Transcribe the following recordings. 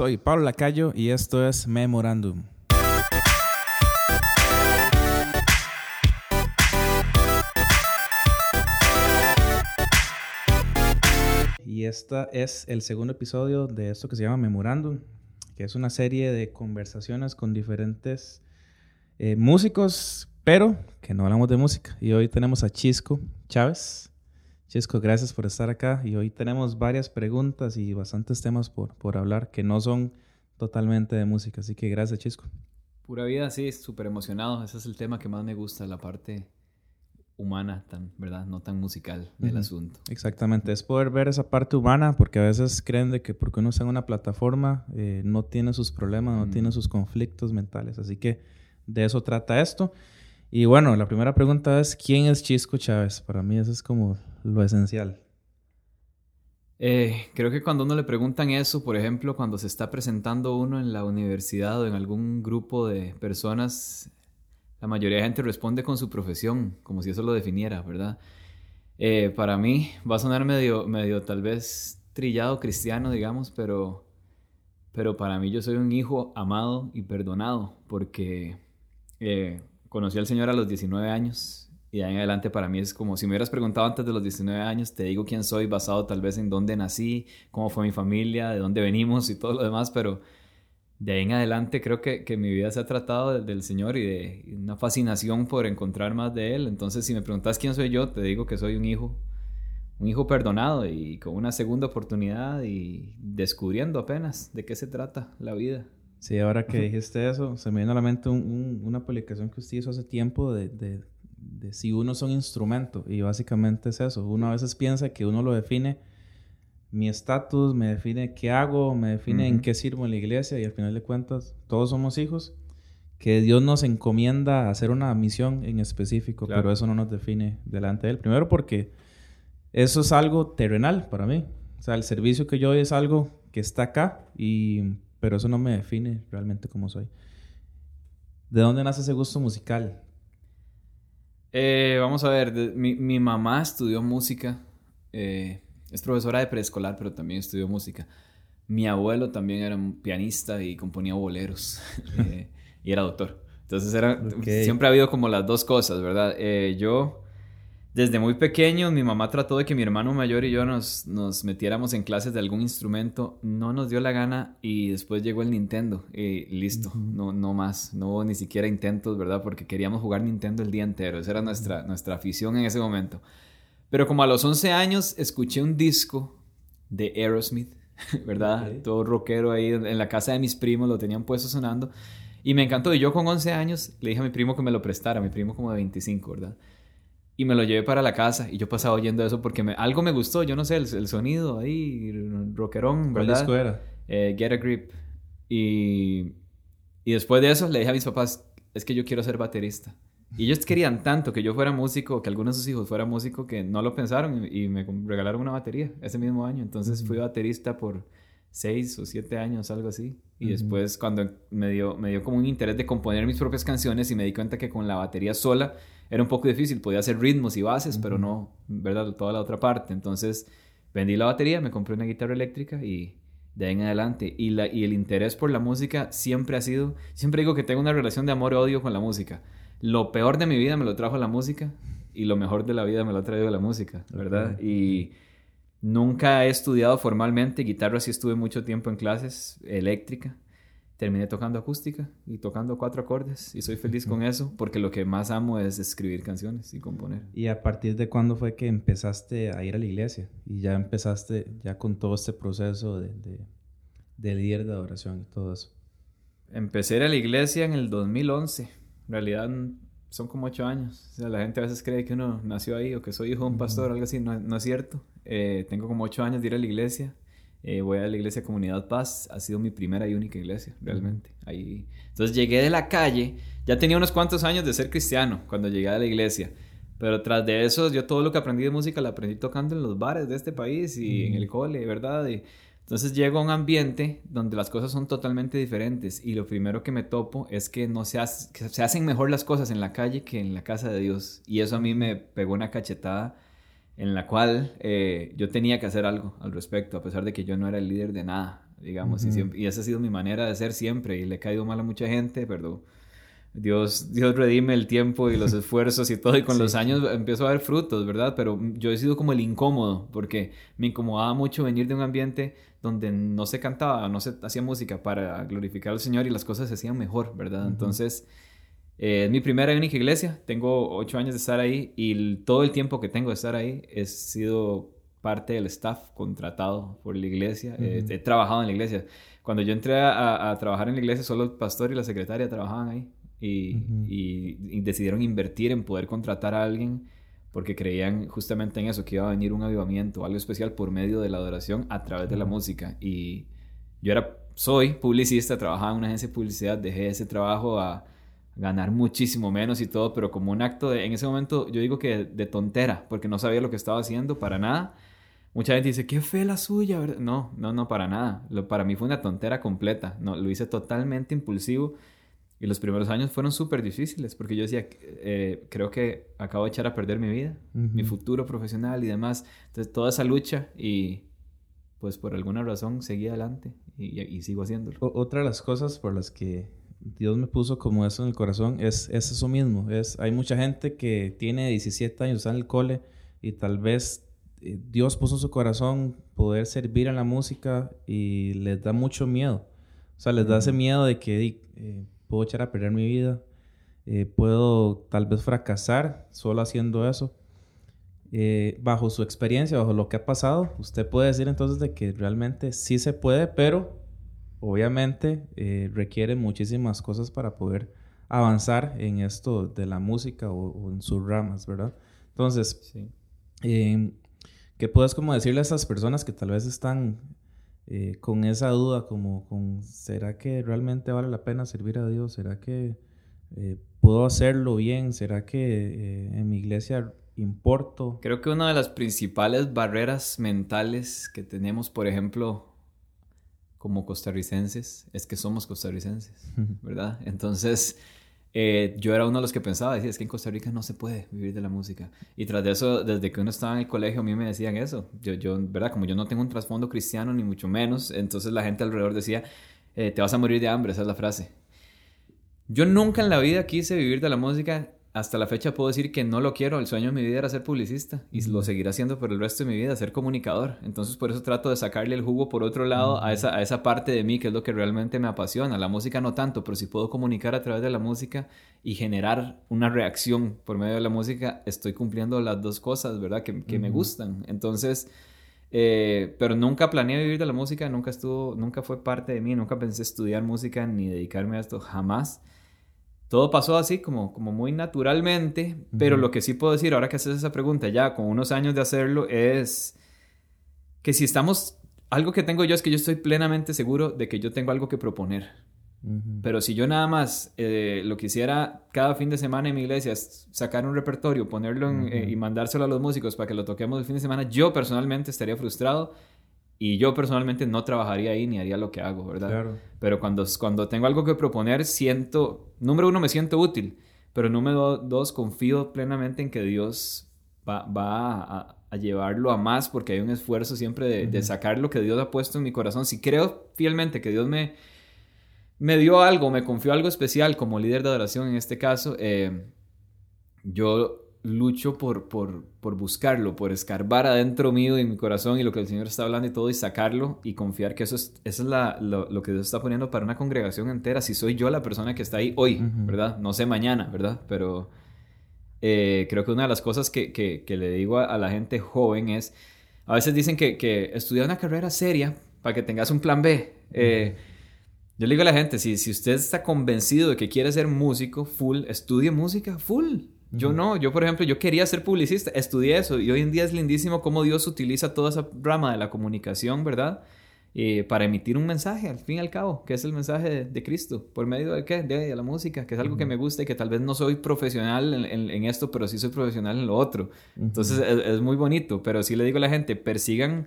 soy Pablo Lacayo y esto es Memorandum. Y este es el segundo episodio de esto que se llama Memorandum, que es una serie de conversaciones con diferentes eh, músicos, pero que no hablamos de música. Y hoy tenemos a Chisco Chávez. Chisco, gracias por estar acá y hoy tenemos varias preguntas y bastantes temas por, por hablar que no son totalmente de música, así que gracias Chisco. Pura vida, sí, súper emocionado, ese es el tema que más me gusta, la parte humana, tan, ¿verdad? No tan musical del asunto. Exactamente, es poder ver esa parte humana, porque a veces creen de que porque uno está en una plataforma eh, no tiene sus problemas, no tiene sus conflictos mentales, así que de eso trata esto. Y bueno, la primera pregunta es, ¿quién es Chisco Chávez? Para mí eso es como lo esencial. Eh, creo que cuando uno le preguntan eso, por ejemplo, cuando se está presentando uno en la universidad o en algún grupo de personas, la mayoría de gente responde con su profesión, como si eso lo definiera, ¿verdad? Eh, para mí va a sonar medio, medio tal vez trillado cristiano, digamos, pero, pero para mí yo soy un hijo amado y perdonado, porque eh, conocí al Señor a los 19 años y de ahí en adelante para mí es como si me hubieras preguntado antes de los 19 años, te digo quién soy basado tal vez en dónde nací, cómo fue mi familia, de dónde venimos y todo lo demás, pero de ahí en adelante creo que, que mi vida se ha tratado del Señor y de una fascinación por encontrar más de Él. Entonces si me preguntas quién soy yo, te digo que soy un hijo, un hijo perdonado y con una segunda oportunidad y descubriendo apenas de qué se trata la vida. Sí, ahora que dijiste eso, se me vino a la mente una publicación que usted hizo hace tiempo de, de, de, si uno es un instrumento. Y básicamente es eso. Uno a veces piensa que uno lo define, mi estatus, me define qué hago, me define en qué sirvo en la iglesia. Y al final de cuentas, todos somos hijos. Que Dios nos encomienda a hacer una misión en específico, pero eso no nos define delante de Él. Primero porque eso es algo terrenal para mí. O sea, el servicio que yo doy es algo que está acá y pero eso no me define realmente cómo soy. ¿De dónde nace ese gusto musical? Eh, vamos a ver, mi, mamá estudió música, eh, es profesora de preescolar, pero también estudió música. Mi abuelo también era un pianista y componía boleros eh, y era doctor. Entonces era, siempre ha habido como las dos cosas, ¿verdad? yo desde muy pequeño mi mamá trató de que mi hermano mayor y yo nos, nos metiéramos en clases de algún instrumento. No nos dio la gana y después llegó el Nintendo y listo, no, no más. No hubo ni siquiera intentos, ¿verdad? Porque queríamos jugar Nintendo el día entero. Esa era nuestra, nuestra afición en ese momento. Pero como a los 11 años escuché un disco de Aerosmith, ¿verdad? Todo rockero ahí en la casa de mis primos, lo tenían puesto sonando. Y me encantó. Y yo con 11 años le dije a mi primo que me lo prestara, mi primo como de 25, ¿verdad? Y me lo llevé para la casa y yo pasaba oyendo eso porque me, algo me gustó, yo no sé, el, sonido ahí, rockerón, ¿verdad? ¿Cuál disco era? Eh, Get a Grip. Y, y después de eso le dije a mis papás, es que yo quiero ser baterista. Y ellos querían tanto que yo fuera músico, que algunos de sus hijos fuera músico, que no lo pensaron y, me regalaron una batería ese mismo año. Entonces fui baterista por seis o siete años, algo así. Y después cuando me dio, me dio como un interés de componer mis propias canciones y me di cuenta que con la batería sola era un poco difícil, podía hacer ritmos y bases, pero no, ¿verdad? Toda la otra parte. Entonces vendí la batería, me compré una guitarra eléctrica y de ahí en adelante. Y, la, y el interés por la música siempre ha sido, siempre digo que tengo una relación de amor-odio con la música. Lo peor de mi vida me lo trajo la música y lo mejor de la vida me lo ha traído la música, ¿verdad? Y nunca he estudiado formalmente guitarra, sí estuve mucho tiempo en clases eléctrica terminé tocando acústica y tocando cuatro acordes y soy feliz con eso porque lo que más amo es escribir canciones y componer. ¿Y a partir de cuándo fue que empezaste a ir a la iglesia y ya empezaste ya con todo este proceso de, de, líder de adoración y todo eso? Empecé a ir a la iglesia en el 2011. En realidad son como ocho años. O sea, la gente a veces cree que uno nació ahí o que soy hijo de un pastor o algo así. No, no es cierto. Eh, tengo como ocho años de ir a la iglesia. Eh, voy a la iglesia Comunidad Paz, ha sido mi primera y única iglesia, realmente. Ahí. Entonces llegué de la calle, ya tenía unos cuantos años de ser cristiano cuando llegué a la iglesia, pero tras de eso yo todo lo que aprendí de música lo aprendí tocando en los bares de este país y en el cole, ¿verdad? Y, entonces llego a un ambiente donde las cosas son totalmente diferentes y lo primero que me topo es que no se, se hacen mejor las cosas en la calle que en la casa de Dios y eso a mí me pegó una cachetada en la cual eh, yo tenía que hacer algo al respecto, a pesar de que yo no era el líder de nada. digamos, y, siempre, y esa ha sido mi manera de ser siempre, y le he caído mal a mucha gente, pero Dios, Dios redime el tiempo y los esfuerzos y todo, y con los años empiezo a ver frutos, ¿verdad? Pero yo he sido como el incómodo, porque me incomodaba mucho venir de un ambiente donde no se cantaba, no se hacía música para glorificar al Señor y las cosas se hacían mejor, ¿verdad? Entonces, eh, es mi primera y única iglesia, tengo ocho años de estar ahí y todo el tiempo que tengo de estar ahí he sido parte del staff contratado por la iglesia, eh, he trabajado en la iglesia. Cuando yo entré a, a, trabajar en la iglesia, solo el pastor y la secretaria trabajaban ahí y, y, decidieron invertir en poder contratar a alguien porque creían justamente en eso, que iba a venir un avivamiento, algo especial por medio de la adoración a través de la música. Y yo era, soy publicista, trabajaba en una agencia de publicidad, dejé ese trabajo a ganar muchísimo menos y todo, pero como un acto de, en ese momento yo digo que de tontera, porque no sabía lo que estaba haciendo para nada. Mucha gente dice, qué fe la suya, No, no, no, para nada. Lo, para mí fue una tontera completa. No, lo hice totalmente impulsivo y los primeros años fueron súper difíciles porque yo decía, eh, creo que acabo de echar a perder mi vida, mi futuro profesional y demás. Entonces, toda esa lucha y pues por alguna razón seguí adelante y, sigo haciéndolo. otra de las cosas por las que Dios me puso como eso en el corazón es, es eso mismo. Es, hay mucha gente que tiene 17 años, está en el cole y tal vez eh, Dios puso en su corazón poder servir en la música y les da mucho miedo. O sea, les da ese miedo de que... Eh, puedo echar a perder mi vida, eh, puedo tal vez fracasar solo haciendo eso. Eh, bajo su experiencia, bajo lo que ha pasado, usted puede decir entonces de que realmente sí se puede, pero obviamente eh, requiere muchísimas cosas para poder avanzar en esto de la música o, en sus ramas, ¿verdad? Entonces, ¿qué puedes como decirle a esas personas que tal vez están eh, con esa duda, como con, ¿será que realmente vale la pena servir a Dios? ¿Será que eh, puedo hacerlo bien? ¿Será que en mi iglesia importo? Creo que una de las principales barreras mentales que tenemos, por ejemplo, como costarricenses, es que somos costarricenses, ¿verdad? Entonces eh, yo era uno de los que pensaba, decía, es que en Costa Rica no se puede vivir de la música. Y tras de eso, desde que uno estaba en el colegio, a mí me decían eso. Yo, yo ¿verdad? Como yo no tengo un trasfondo cristiano, ni mucho menos, entonces la gente alrededor decía, eh, te vas a morir de hambre, esa es la frase. Yo nunca en la vida quise vivir de la música hasta la fecha puedo decir que no lo quiero. El sueño de mi vida era ser publicista y lo seguiré haciendo por el resto de mi vida, ser comunicador. Entonces por eso trato de sacarle el jugo por otro lado a, esa, a esa parte de mí que es lo que realmente me apasiona. La música no tanto, pero si puedo comunicar a través de la música y generar una reacción por medio de la música, estoy cumpliendo las dos cosas, ¿verdad? Que, que me gustan. Entonces... Eh, pero nunca planeé vivir de la música, nunca estuvo, nunca fue parte de mí, nunca pensé estudiar música ni dedicarme a esto, jamás todo pasó así como, como muy naturalmente, pero lo que sí puedo decir ahora que haces esa pregunta ya con unos años de hacerlo es que si estamos, algo que tengo yo es que yo estoy plenamente seguro de que yo tengo algo que proponer. Pero si yo nada más eh, lo quisiera cada fin de semana en mi iglesia, sacar un repertorio, ponerlo eh, y mandárselo a los músicos para que lo toquemos el fin de semana, yo personalmente estaría frustrado y yo personalmente no trabajaría ahí ni haría lo que hago, ¿verdad? Claro. Pero cuando, cuando tengo algo que proponer, siento, número uno, me siento útil, pero número dos, confío plenamente en que Dios va, va a, llevarlo a más porque hay un esfuerzo siempre de, de, sacar lo que Dios ha puesto en mi corazón. Si creo fielmente que Dios me, me dio algo, me confió algo especial como líder de adoración en este caso, eh, yo lucho por, por, por, buscarlo, por escarbar adentro mío y en mi corazón y lo que el Señor está hablando y todo y sacarlo y confiar que eso es, eso es la, lo, que Dios está poniendo para una congregación entera. Si soy yo la persona que está ahí hoy, ¿verdad? No sé mañana, ¿verdad? Pero eh, creo que una de las cosas que, que, que le digo a, la gente joven es, a veces dicen que, que estudia una carrera seria para que tengas un plan B. Eh, yo le digo a la gente, si, si usted está convencido de que quiere ser músico, full, estudie música, full yo no, yo por ejemplo, yo quería ser publicista, estudié eso y hoy en día es lindísimo cómo Dios utiliza toda esa rama de la comunicación, ¿verdad? Eh, para emitir un mensaje, al fin y al cabo, que es el mensaje de, Cristo, por medio de qué? De, la música, que es algo que me gusta y que tal vez no soy profesional en, esto, pero sí soy profesional en lo otro. Entonces es, muy bonito, pero sí le digo a la gente, persigan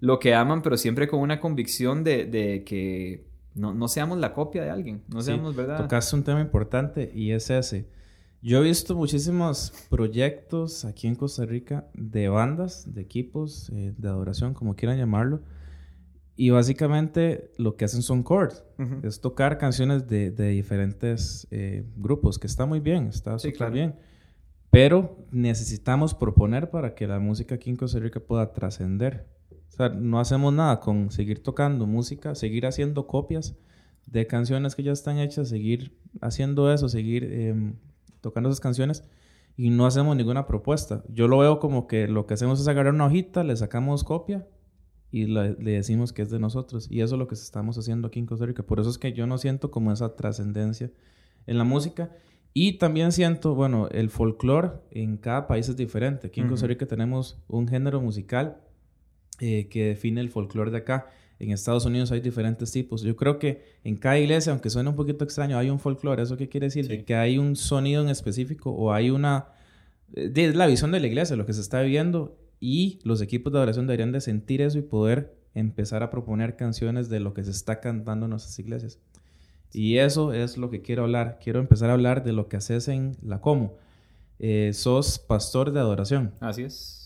lo que aman, pero siempre con una convicción de, que no, no, seamos la copia de alguien, no seamos, ¿verdad? Tocaste un tema importante y es ese yo he visto muchísimos proyectos aquí en Costa Rica de bandas, de equipos, eh, de adoración, como quieran llamarlo. Y básicamente lo que hacen son chords. Es tocar canciones de, de diferentes eh, grupos, que está muy bien, está súper bien. Pero necesitamos proponer para que la música aquí en Costa Rica pueda trascender. O sea, no hacemos nada con seguir tocando música, seguir haciendo copias de canciones que ya están hechas, seguir haciendo eso, seguir em, tocando esas canciones y no hacemos ninguna propuesta. Yo lo veo como que lo que hacemos es agarrar una hojita, le sacamos copia y le, decimos que es de nosotros. Y eso es lo que estamos haciendo aquí en Costa Rica. Por eso es que yo no siento como esa trascendencia en la música. Y también siento, bueno, el folclore en cada país es diferente. Aquí en Costa Rica tenemos un género musical eh, que define el folclore de acá. En Estados Unidos hay diferentes tipos. Yo creo que en cada iglesia, aunque suene un poquito extraño, hay un folclore. ¿Eso qué quiere decir? que hay un sonido en específico o hay una... Eh, es la visión de la iglesia, lo que se está viviendo y los equipos de adoración deberían de sentir eso y poder empezar a proponer canciones de lo que se está cantando en nuestras iglesias. Y eso es lo que quiero hablar. Quiero empezar a hablar de lo que haces en la Como. Eh, sos pastor de adoración. Así es.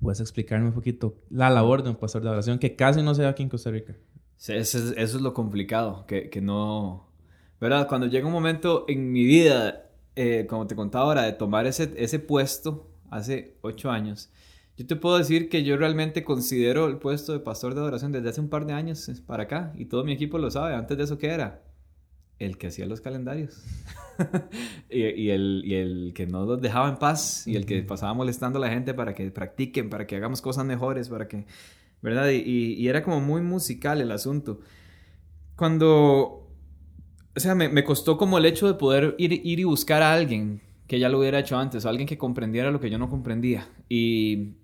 ¿Puedes explicarme un poquito la labor de un pastor de adoración que casi no se da aquí en Costa Rica? eso, es, lo complicado, que, que, no... ¿Verdad? Cuando llega un momento en mi vida, eh, como te contaba ahora, de tomar ese, ese puesto hace ocho años, yo te puedo decir que yo realmente considero el puesto de pastor de adoración desde hace un par de años para acá y todo mi equipo lo sabe. Antes de eso, ¿qué era? El que hacía los calendarios y, el, y, el, que no los dejaba en paz y el que pasaba molestando a la gente para que practiquen, para que hagamos cosas mejores, para que, ¿verdad? Y, y era como muy musical el asunto. Cuando, o sea, me, me, costó como el hecho de poder ir, ir y buscar a alguien que ya lo hubiera hecho antes, alguien que comprendiera lo que yo no comprendía. Y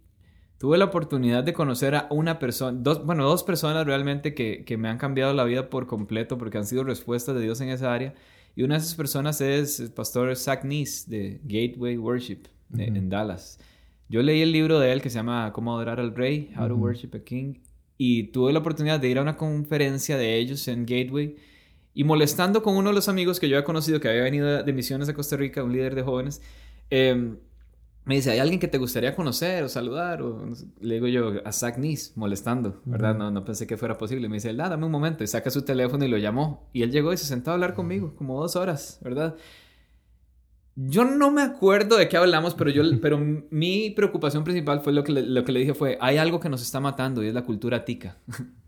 tuve la oportunidad de conocer a una persona, dos, bueno, dos personas realmente que, que, me han cambiado la vida por completo porque han sido respuestas de Dios en esa área. Y una de esas personas es el pastor Zach Neese de Gateway Worship en Dallas. Yo leí el libro de él que se llama Cómo adorar al rey, How to Worship a King, y tuve la oportunidad de ir a una conferencia de ellos en Gateway y molestando con uno de los amigos que yo había conocido que había venido de misiones a Costa Rica, un líder de jóvenes. Eh, me dice, ¿hay alguien que te gustaría conocer o saludar? O, le digo yo, a Zach Nis, molestando, ¿verdad? no, no pensé que fuera posible. Me dice, ah, dame un momento. Y saca su teléfono y lo llamó. Y él llegó y se sentó a hablar conmigo, como dos horas, ¿verdad? Yo no me acuerdo de qué hablamos, pero, yo, pero mi preocupación principal fue lo que, le, lo que le dije fue, hay algo que nos está matando y es la cultura tica.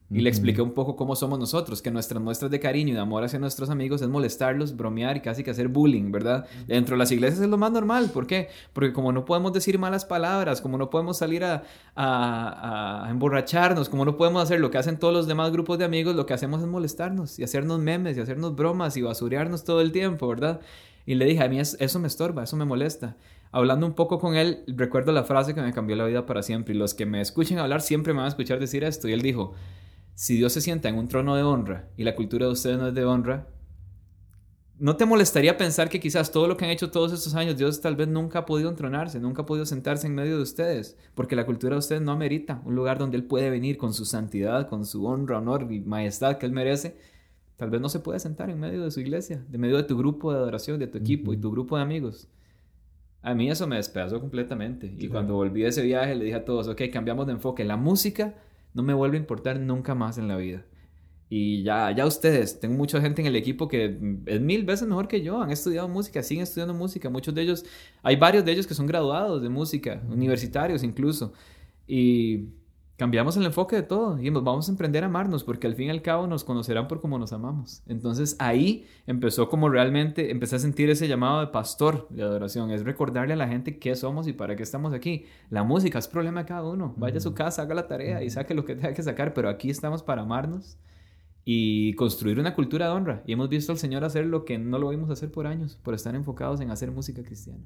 Y le expliqué un poco cómo somos nosotros, que nuestras muestras de cariño y de amor hacia nuestros amigos es molestarlos, bromear y casi que hacer bullying, ¿verdad? Dentro de las iglesias es lo más normal. ¿Por qué? Porque como no podemos decir malas palabras, como no podemos salir a, a, emborracharnos, como no podemos hacer lo que hacen todos los demás grupos de amigos, lo que hacemos es molestarnos y hacernos memes y hacernos bromas y basurearnos todo el tiempo, ¿verdad? Y le dije, a mí eso me estorba, eso me molesta hablando un poco con él, recuerdo la frase que me cambió la vida para siempre. Y los que me escuchen hablar siempre me van a escuchar decir esto. Y él dijo, si Dios se sienta en un trono de honra y la cultura de ustedes no es de honra, ¿no te molestaría pensar que quizás todo lo que han hecho todos estos años, Dios tal vez nunca ha podido entronarse, nunca ha podido sentarse en medio de ustedes? Porque la cultura de ustedes no amerita un lugar donde Él puede venir con su santidad, con su honra, honor y majestad que Él merece. Tal vez no se puede sentar en medio de su iglesia, de medio de tu grupo de adoración, de tu equipo y tu grupo de amigos. A mí eso me despedazó completamente. Y cuando volví de ese viaje le dije a todos, ok, cambiamos de enfoque. La música no me vuelve a importar nunca más en la vida. Y ya, ya ustedes, tengo mucha gente en el equipo que es mil veces mejor que yo, han estudiado música, siguen estudiando música, muchos de ellos, hay varios de ellos que son graduados de música, universitarios incluso. Y cambiamos el enfoque de todo y nos vamos a emprender a amarnos porque al fin y al cabo nos conocerán por cómo nos amamos. Entonces ahí empezó como realmente, empecé a sentir ese llamado de pastor de adoración, es recordarle a la gente qué somos y para qué estamos aquí. La música es problema de cada uno, vaya a su casa, haga la tarea y saque lo que tenga que sacar, pero aquí estamos para amarnos y construir una cultura de honra. Y hemos visto al Señor hacer lo que no lo vimos hacer por años, por estar enfocados en hacer música cristiana.